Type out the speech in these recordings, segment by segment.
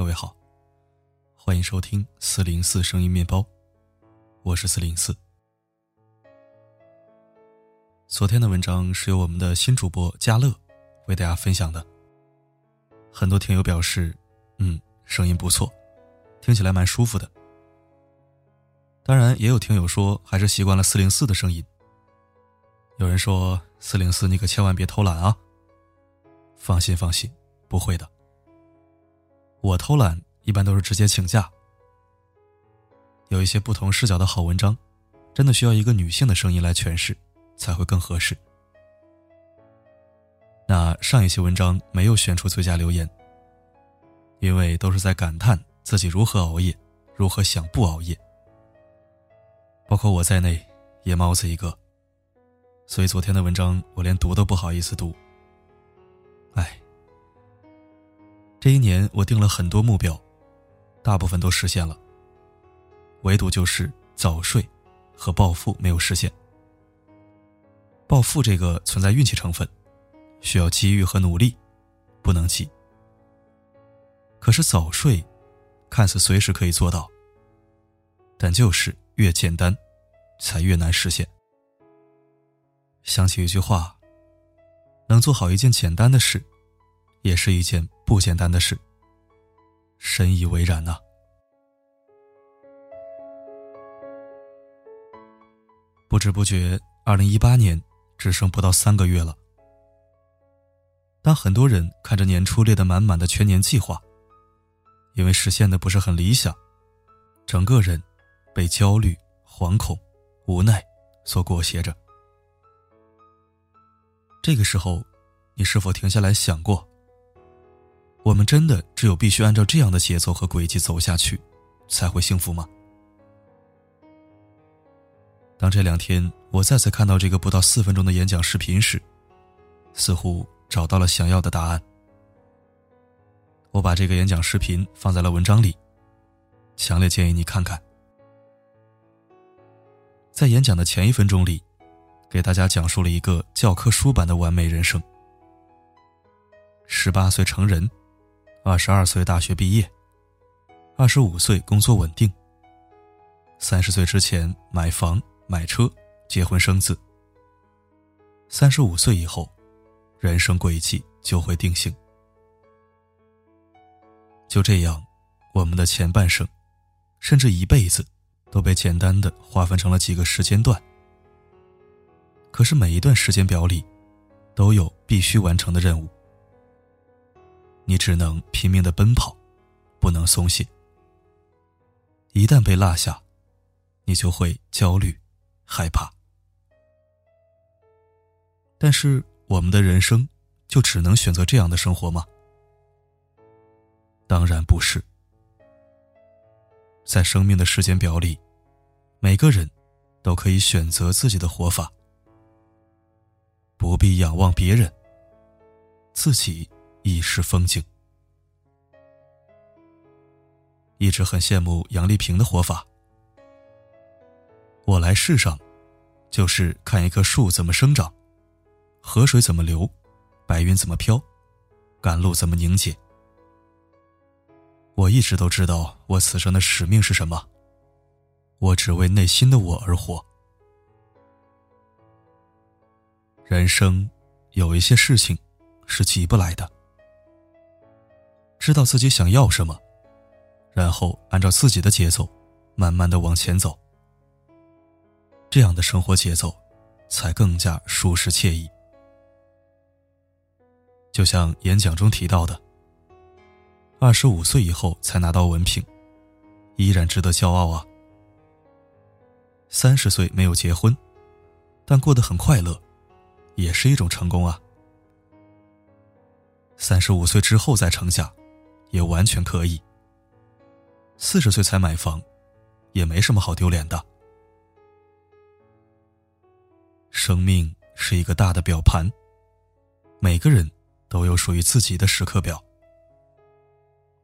各位好，欢迎收听四零四声音面包，我是四零四。昨天的文章是由我们的新主播嘉乐为大家分享的，很多听友表示，嗯，声音不错，听起来蛮舒服的。当然，也有听友说还是习惯了四零四的声音。有人说四零四，你可千万别偷懒啊！放心，放心，不会的。我偷懒一般都是直接请假。有一些不同视角的好文章，真的需要一个女性的声音来诠释，才会更合适。那上一期文章没有选出最佳留言，因为都是在感叹自己如何熬夜，如何想不熬夜。包括我在内，夜猫子一个，所以昨天的文章我连读都不好意思读。哎。这一年，我定了很多目标，大部分都实现了，唯独就是早睡和暴富没有实现。暴富这个存在运气成分，需要机遇和努力，不能急。可是早睡，看似随时可以做到，但就是越简单，才越难实现。想起一句话：能做好一件简单的事，也是一件。不简单的事，深以为然呐。不知不觉，二零一八年只剩不到三个月了。当很多人看着年初列的满满的全年计划，因为实现的不是很理想，整个人被焦虑、惶恐、无奈所裹挟着。这个时候，你是否停下来想过？我们真的只有必须按照这样的节奏和轨迹走下去，才会幸福吗？当这两天我再次看到这个不到四分钟的演讲视频时，似乎找到了想要的答案。我把这个演讲视频放在了文章里，强烈建议你看看。在演讲的前一分钟里，给大家讲述了一个教科书般的完美人生：十八岁成人。二十二岁大学毕业，二十五岁工作稳定。三十岁之前买房买车，结婚生子。三十五岁以后，人生轨迹就会定性。就这样，我们的前半生，甚至一辈子，都被简单的划分成了几个时间段。可是每一段时间表里，都有必须完成的任务。你只能拼命的奔跑，不能松懈。一旦被落下，你就会焦虑、害怕。但是，我们的人生就只能选择这样的生活吗？当然不是。在生命的时间表里，每个人都可以选择自己的活法，不必仰望别人，自己。亦是风景。一直很羡慕杨丽萍的活法。我来世上，就是看一棵树怎么生长，河水怎么流，白云怎么飘，赶路怎么凝结。我一直都知道我此生的使命是什么。我只为内心的我而活。人生有一些事情是急不来的。知道自己想要什么，然后按照自己的节奏，慢慢的往前走。这样的生活节奏，才更加舒适惬意。就像演讲中提到的，二十五岁以后才拿到文凭，依然值得骄傲啊。三十岁没有结婚，但过得很快乐，也是一种成功啊。三十五岁之后再成家。也完全可以。四十岁才买房，也没什么好丢脸的。生命是一个大的表盘，每个人都有属于自己的时刻表。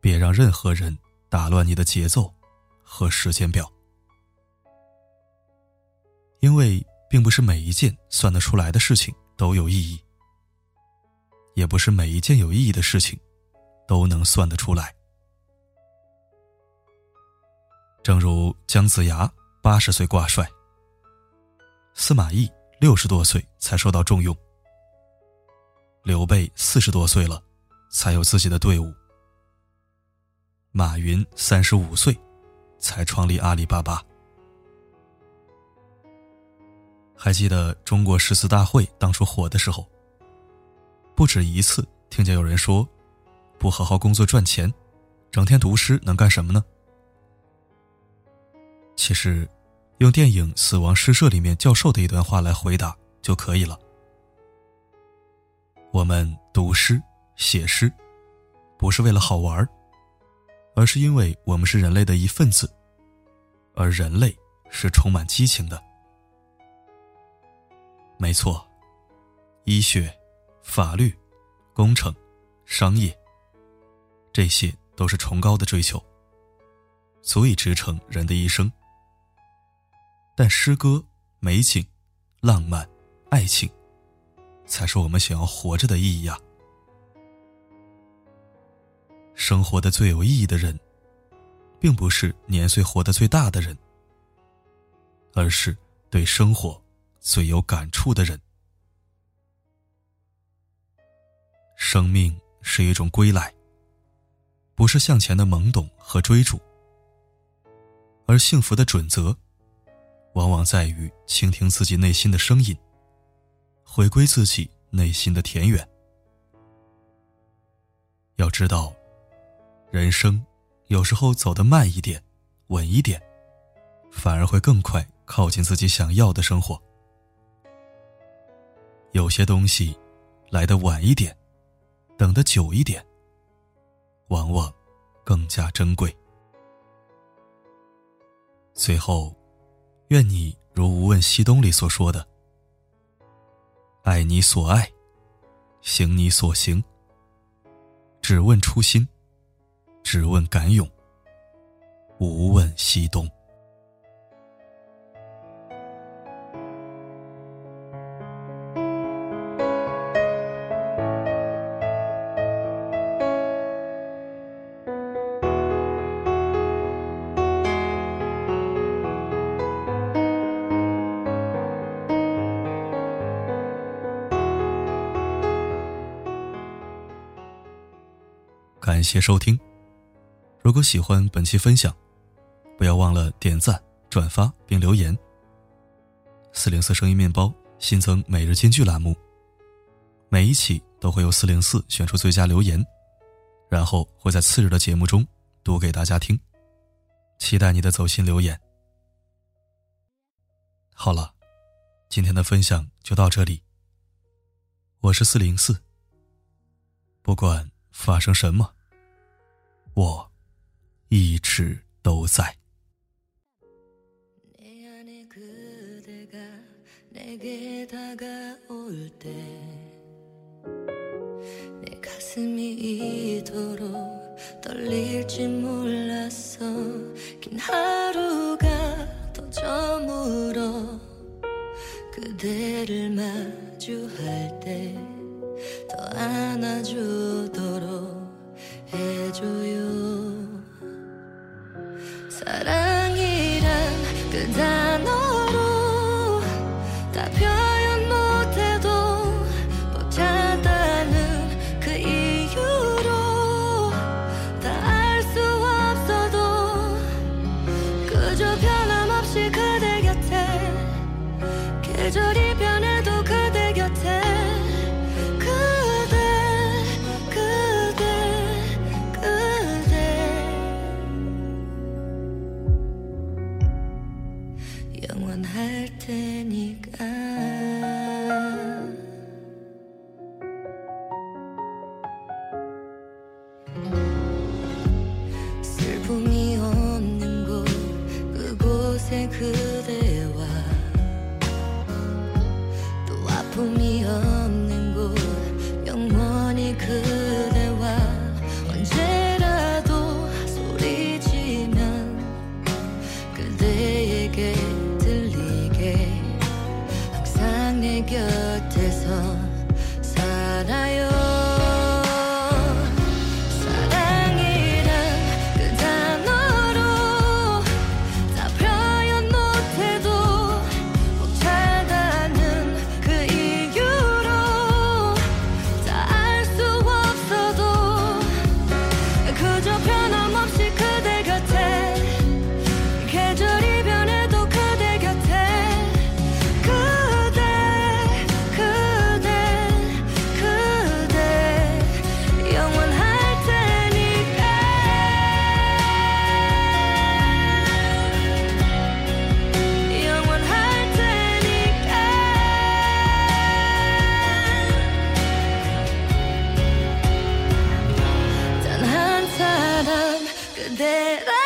别让任何人打乱你的节奏和时间表，因为并不是每一件算得出来的事情都有意义，也不是每一件有意义的事情。都能算得出来。正如姜子牙八十岁挂帅，司马懿六十多岁才受到重用，刘备四十多岁了才有自己的队伍，马云三十五岁才创立阿里巴巴。还记得中国诗词大会当初火的时候，不止一次听见有人说：“不好好工作赚钱，整天读诗能干什么呢？”其实，用电影《死亡诗社》里面教授的一段话来回答就可以了。我们读诗、写诗，不是为了好玩而是因为我们是人类的一份子，而人类是充满激情的。没错，医学、法律、工程、商业，这些都是崇高的追求，足以支撑人的一生。但诗歌、美景、浪漫、爱情，才是我们想要活着的意义呀！生活的最有意义的人，并不是年岁活得最大的人，而是对生活。最有感触的人，生命是一种归来，不是向前的懵懂和追逐，而幸福的准则，往往在于倾听自己内心的声音，回归自己内心的田园。要知道，人生有时候走得慢一点、稳一点，反而会更快靠近自己想要的生活。有些东西来的晚一点，等的久一点，往往更加珍贵。最后，愿你如《无问西东》里所说的：“爱你所爱，行你所行，只问初心，只问敢勇，无问西东。”感谢收听。如果喜欢本期分享，不要忘了点赞、转发并留言。四零四声音面包新增每日金句栏目，每一期都会有四零四选出最佳留言，然后会在次日的节目中读给大家听。期待你的走心留言。好了，今天的分享就到这里。我是四零四，不管。发生什么？我一直都在。座の 사람 그대라.